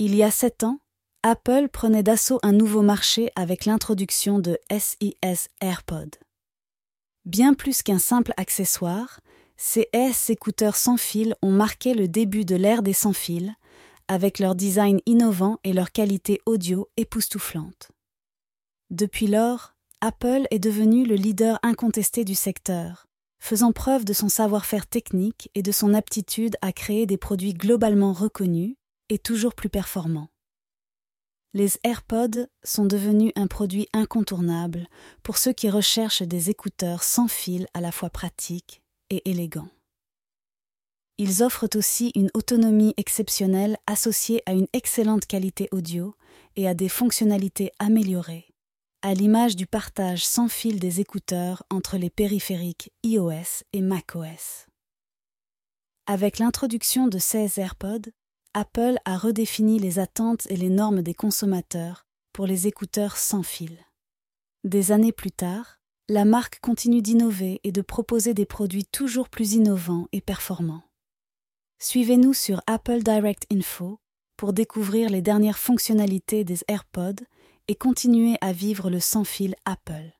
Il y a sept ans, Apple prenait d'assaut un nouveau marché avec l'introduction de SIS AirPod. Bien plus qu'un simple accessoire, ces S écouteurs sans fil ont marqué le début de l'ère des sans fils, avec leur design innovant et leur qualité audio époustouflante. Depuis lors, Apple est devenu le leader incontesté du secteur, faisant preuve de son savoir-faire technique et de son aptitude à créer des produits globalement reconnus toujours plus performants. Les AirPods sont devenus un produit incontournable pour ceux qui recherchent des écouteurs sans fil à la fois pratiques et élégants. Ils offrent aussi une autonomie exceptionnelle associée à une excellente qualité audio et à des fonctionnalités améliorées, à l'image du partage sans fil des écouteurs entre les périphériques iOS et macOS. Avec l'introduction de ces AirPods, Apple a redéfini les attentes et les normes des consommateurs pour les écouteurs sans fil. Des années plus tard, la marque continue d'innover et de proposer des produits toujours plus innovants et performants. Suivez-nous sur Apple Direct Info pour découvrir les dernières fonctionnalités des AirPods et continuer à vivre le sans fil Apple.